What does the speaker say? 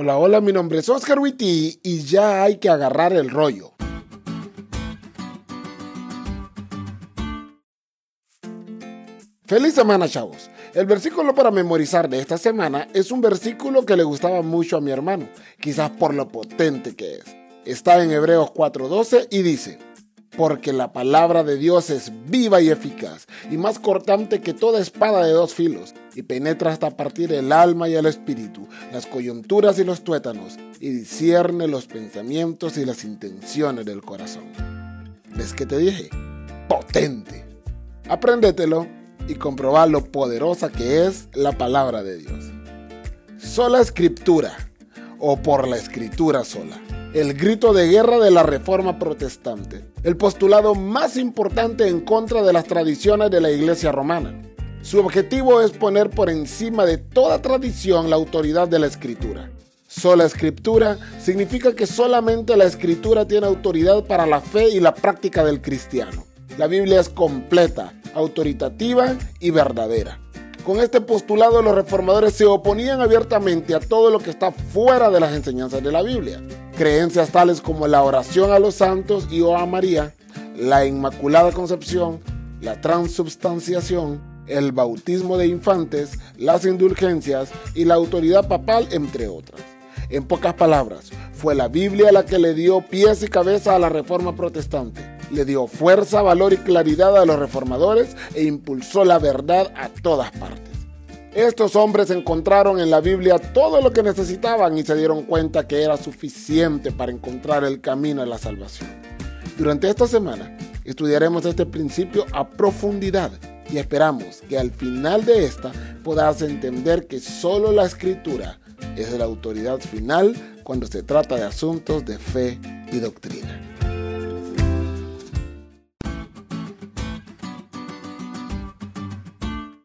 Hola, hola, mi nombre es Oscar Witty y ya hay que agarrar el rollo. Feliz semana, chavos. El versículo para memorizar de esta semana es un versículo que le gustaba mucho a mi hermano, quizás por lo potente que es. Está en Hebreos 4:12 y dice, porque la palabra de Dios es viva y eficaz, y más cortante que toda espada de dos filos, y penetra hasta partir el alma y el espíritu, las coyunturas y los tuétanos, y discierne los pensamientos y las intenciones del corazón. ¿Ves que te dije? Potente. Apréndetelo y comproba lo poderosa que es la palabra de Dios. Sola escritura, o por la escritura sola el grito de guerra de la Reforma Protestante, el postulado más importante en contra de las tradiciones de la Iglesia romana. Su objetivo es poner por encima de toda tradición la autoridad de la Escritura. Sola Escritura significa que solamente la Escritura tiene autoridad para la fe y la práctica del cristiano. La Biblia es completa, autoritativa y verdadera. Con este postulado los reformadores se oponían abiertamente a todo lo que está fuera de las enseñanzas de la Biblia. Creencias tales como la oración a los santos y o a María, la Inmaculada Concepción, la transubstanciación, el bautismo de infantes, las indulgencias y la autoridad papal, entre otras. En pocas palabras, fue la Biblia la que le dio pies y cabeza a la reforma protestante, le dio fuerza, valor y claridad a los reformadores e impulsó la verdad a todas partes. Estos hombres encontraron en la Biblia todo lo que necesitaban y se dieron cuenta que era suficiente para encontrar el camino a la salvación. Durante esta semana estudiaremos este principio a profundidad y esperamos que al final de esta puedas entender que solo la escritura es la autoridad final cuando se trata de asuntos de fe y doctrina.